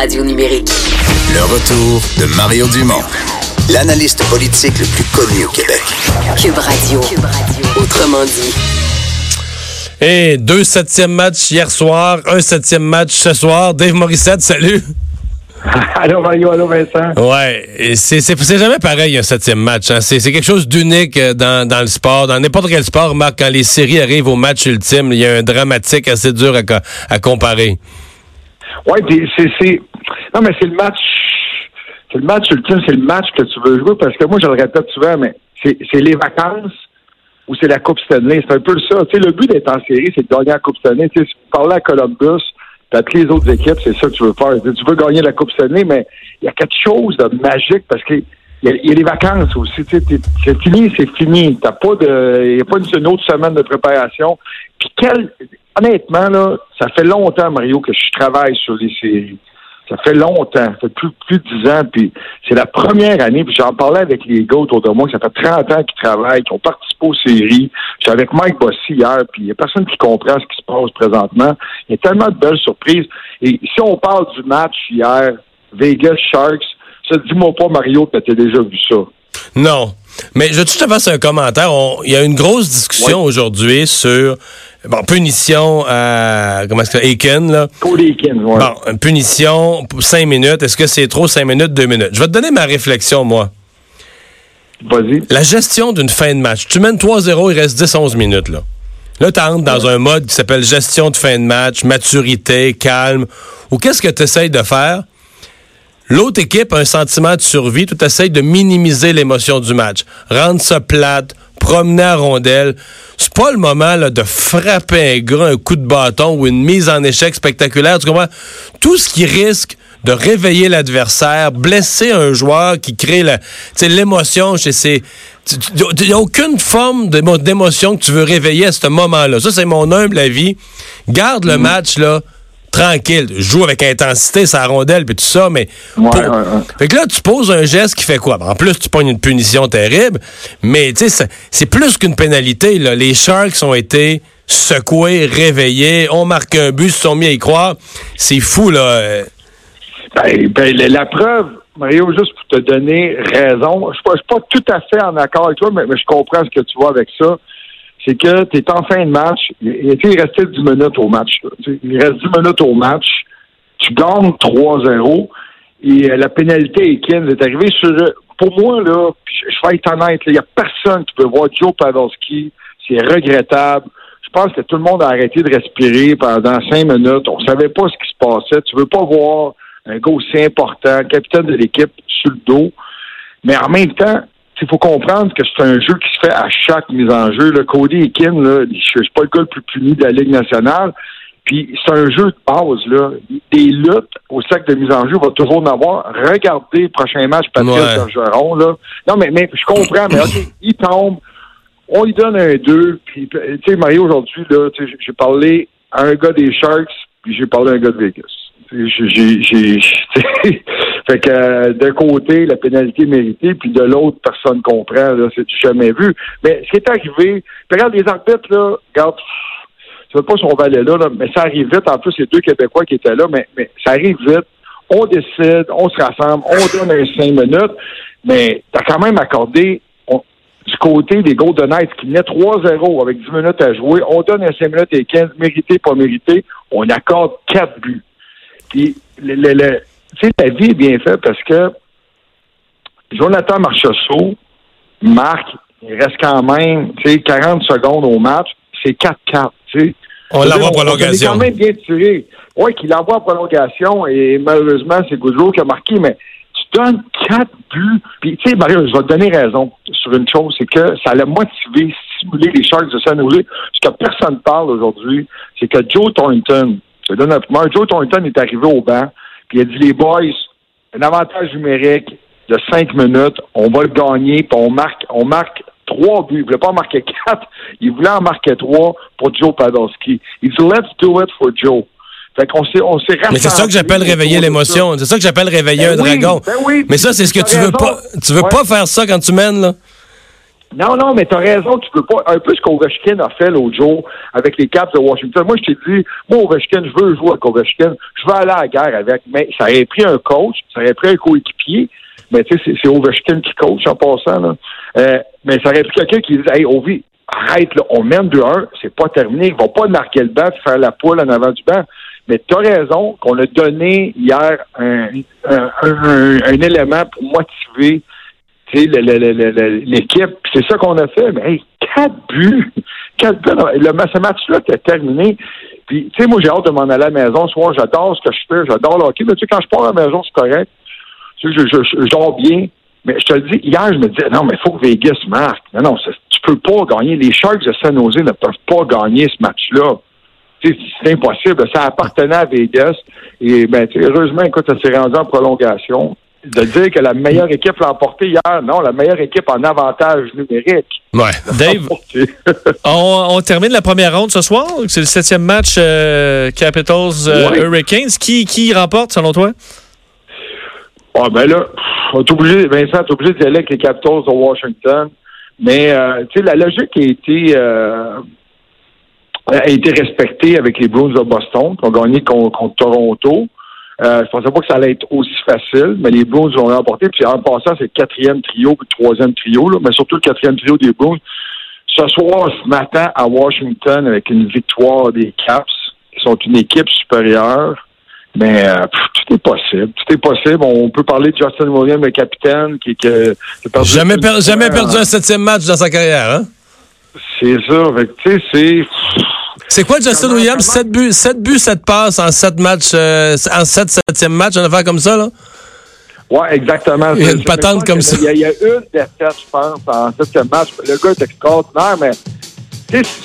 radio numérique. Le retour de Mario Dumont, l'analyste politique le plus connu au Québec. Cube Radio. Autrement dit. Et deux septièmes matchs hier soir, un septième match ce soir. Dave Morissette, salut. allô Mario, allô Vincent. Ouais, c'est, jamais pareil un septième match. Hein. C'est, quelque chose d'unique euh, dans, dans le sport. Dans n'importe quel sport, Marc, quand les séries arrivent au match ultime, il y a un dramatique assez dur à, à comparer. Oui, puis c'est, c'est. Non, mais c'est le match. C'est le match ultime, c'est le match que tu veux jouer parce que moi, je le répète souvent, mais c'est, les vacances ou c'est la Coupe Stanley. C'est un peu ça. Tu sais, le but d'être en série, c'est de gagner la Coupe Stanley. Tu sais, si tu parlais à Columbus, puis les autres équipes, c'est ça que tu veux faire. Tu veux gagner la Coupe Stanley, mais il y a quelque chose de magique parce que il y, a, il y a les vacances aussi. C'est fini, c'est fini. T'as pas de, il n'y a pas une, une autre semaine de préparation. Puis quel, honnêtement là, ça fait longtemps Mario que je travaille sur les séries. Ça fait longtemps, ça fait plus, plus de 10 ans, puis c'est la première année, puis j'en parlais avec les gars autour de moi, que ça fait 30 ans qu'ils travaillent, qui ont participé aux séries. J'étais avec Mike Bossy hier, puis il n'y a personne qui comprend ce qui se passe présentement. Il y a tellement de belles surprises. Et si on parle du match hier, Vegas Sharks, ça, dis-moi pas, Mario, que tu as déjà vu ça. Non. Mais je veux juste te faire un commentaire. Il y a une grosse discussion aujourd'hui sur bon, punition à comment est-ce que Aiken, là? Cody Eakin, ouais. Bon, punition pour 5 minutes. Est-ce que c'est trop 5 minutes, 2 minutes? Je vais te donner ma réflexion, moi. Vas-y. La gestion d'une fin de match. Tu mènes 3-0, il reste 10-11 minutes, là. Là, tu entres dans un mode qui s'appelle gestion de fin de match, maturité, calme. Ou qu'est-ce que tu essayes de faire? L'autre équipe a un sentiment de survie. Tu essayes de minimiser l'émotion du match. Rendre ça plate, promener à rondelle. C'est pas le moment là, de frapper un gars un coup de bâton ou une mise en échec spectaculaire. Tu comprends? Tout ce qui risque de réveiller l'adversaire, blesser un joueur qui crée l'émotion chez ses... Il n'y a aucune forme d'émo- d'émotion que tu veux réveiller à ce moment-là. Ça, c'est mon humble avis. Garde le match, là, tranquille. Joue avec intensité, sa rondelle, puis tout ça, mais... Ouais, pour- ouais, ouais. Fait que là, tu poses un geste qui fait quoi? En plus, tu pognes une punition terrible, mais tu sais, c'est- plus qu'une pénalité. Là. Les Sharks ont été secoués, réveillés, ont marqué un but, se sont mis à y croire. C'est fou, là. Ben, ben, la, preuve, Mario, juste pour te donner raison, je suis pas, je suis pas tout à fait en accord avec toi, mais, mais je comprends ce que tu vois avec ça. C'est que tu es en fin de match. Il, il restait 10 minutes au match. Il reste 10 minutes au match. Tu gagnes 3-0. Et euh, la pénalité Eakins est arrivée sur. euh, Pour moi, là, je, vais être honnête, il n'y a personne qui peut voir Joe Pavelski. C'est regrettable. Je pense que tout le monde a arrêté de respirer pendant cinq minutes. On savait pas ce qui se passait. Tu veux pas voir un gars aussi important, capitaine de l'équipe, sur le dos. Mais en même temps, il faut comprendre que c'est un jeu qui se fait à chaque mise en jeu. Le Cody Eakin, là, je suis pas le gars le plus puni de la Ligue nationale. Puis c'est un jeu de base, là. Des luttes au sac de mise en jeu, va toujours en avoir. Regardez le prochain match, Patrice Ouais. Bergeron, là. Non, mais, mais je comprends, mais OK, il tombe. On lui donne un 2. Puis, tu sais, Mario, aujourd'hui, là, j'ai- parlé à un gars des Sharks, puis j'ai parlé à un gars de Vegas. J'ai- fait que euh, d'un côté, la pénalité méritée, puis de l'autre, personne comprend, là, c'est jamais vu. Mais ce qui est arrivé, regarde les arbitres, là, regarde, je sais pas si on va aller là, mais ça arrive vite. En plus, c'est deux Québécois qui étaient là, mais, ça arrive vite. On décide, on se rassemble, on donne un cinq minutes, mais t'as quand même accordé du côté des Golden Knights qui venaient 3-0 avec 10 minutes à jouer, on donne un 5 minutes et 15, mérité, pas mérité, on accorde 4 buts. Puis, le- tu sais, la vie est bien faite parce que Jonathan Marchessault marque, il reste quand même, tu sais, 40 secondes au match, c'est 4-4, tu sais. On l'envoie en On est prolongation. quand même bien tiré. Oui, qu'il l'envoie en prolongation et malheureusement, c'est Goudreau qui a marqué, mais tu donnes quatre buts. Puis, tu sais, Mario, je vais te donner raison sur une chose, c'est que ça l'a motivé, stimulé les Sharks de San Jose. Ce que personne ne parle aujourd'hui, c'est que Joe Thornton, je donne un Joe Thornton est arrivé au banc, puis il a dit, les boys, un avantage numérique de cinq minutes, on va le gagner, puis on marque, on marque trois buts. Il voulait pas en marquer quatre, il voulait en marquer trois pour Joe Pavelski. Il dit, let's do it for Joe. Fait qu'on s'est, on s'est Mais c'est ça que j'appelle réveiller l'émotion. C'est ça que j'appelle réveiller Ben un oui, dragon. ben oui, Mais ça, c'est ce que tu veux pas. Tu veux pas faire ça quand tu mènes, là? Non, non, mais t'as raison, tu peux pas. Un peu ce qu'Ovechkin a fait l'autre jour avec les Caps de Washington. Moi, je t'ai dit, moi, Ovechkin, je veux jouer avec Ovechkin. Je veux aller à la guerre avec. Mais ça aurait pris un coach, ça aurait pris un coéquipier. Mais tu sais, c'est Ovechkin qui coach en passant. Là. Euh, mais ça aurait pris quelqu'un qui dit Hey, Ovi, arrête, là, on mène 2-1, c'est pas terminé. Ils vont pas marquer le banc faire la poule en avant du banc. Mais tu as raison qu'on a donné hier un, un, un, un élément pour motiver l'équipe. C'est ça qu'on a fait. Mais hey, quatre buts! Quatre buts! Ce match-là était terminé. Puis, tu sais, moi, j'ai hâte de m'en aller à la maison. Soit j'adore ce que je fais, j'adore le. Mais tu sais, quand je pars à la maison, c'est correct. Tu sais, je, bien. Mais je te le dis, hier, je me disais, non, mais il faut que Vegas marque. Non, non, tu peux pas gagner. Les Sharks de San Jose ne peuvent pas gagner ce match-là. C'est impossible. Ça appartenait à Vegas. Et ben, heureusement, écoute, ça s'est rendu en prolongation de dire que la meilleure équipe l'a emporté hier. Non, la meilleure équipe en avantage numérique. Ouais. Dave, on, termine la première ronde ce soir. C'est le septième match euh, Capitals euh, Hurricanes. Qui, qui remporte selon toi? Ah ben là, on est obligé, Vincent, est obligé d'y aller avec les Capitals de Washington. Mais euh, tu sais, la logique a été a été respectée avec les Bruins de Boston, qui ont gagné contre Toronto. Euh, je pensais pas que ça allait être aussi facile, mais les Bruins ont remporté. Puis en passant, c'est le quatrième trio, puis le troisième trio, là, mais surtout le quatrième trio des Bruins. Ce soir, ce matin, à Washington, avec une victoire des Caps, qui sont une équipe supérieure. Mais euh, tout est possible. Tout est possible. On peut parler de Justin Williams, le capitaine, qui, qui, a jamais, jamais perdu un septième match dans sa carrière, hein? C'est ça. Tu sais, c'est c'est quoi Justin Williams? 7 buts, 7 buts, 7 passes en 7 matchs, euh, en 7 septième match, une affaire comme ça, là? Oui, exactement. Il y a une patente comme ça. Il y, a, une défaite, je pense, en septième match. Le gars est extraordinaire, mais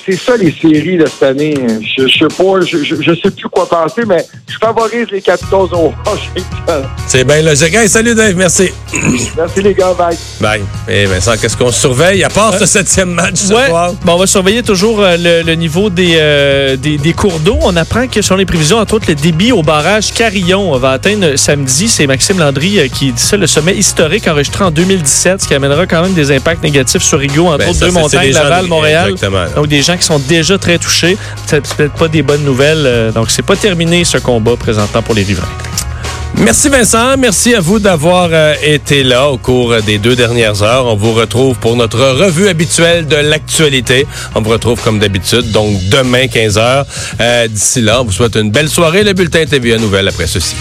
c'est ça les séries de cette année. Je, je sais pas, je, je, sais plus quoi penser, mais je favorise les Capitals au Washington. C'est bien logique. Hey, salut Dave, merci. Merci les gars, bye. Bye. Et eh, Vincent, qu'est-ce qu'on surveille à part ce septième match ce soir? Bon, on va surveiller toujours euh, le, niveau des, euh, des, des, cours d'eau. On apprend que selon les prévisions, entre autres, le débit au barrage Carillon va atteindre samedi. C'est Maxime Landry euh, qui dit ça, le sommet historique enregistré en 2017, ce qui amènera quand même des impacts négatifs sur Rigaud, entre ben, autres deux montagnes, Laval, Montréal. Exactement. Donc, des gens qui sont déjà très touchés. C'est peut-être pas des bonnes nouvelles. Euh, donc, c'est pas terminé ce combat présentant pour les riverains. Merci Vincent, merci à vous d'avoir euh, été là au cours des deux dernières heures. On vous retrouve pour notre revue habituelle de l'actualité. On vous retrouve comme d'habitude, donc demain 15h. Euh, d'ici là, on vous souhaite une belle soirée. Le bulletin TVA Nouvelle après ceci.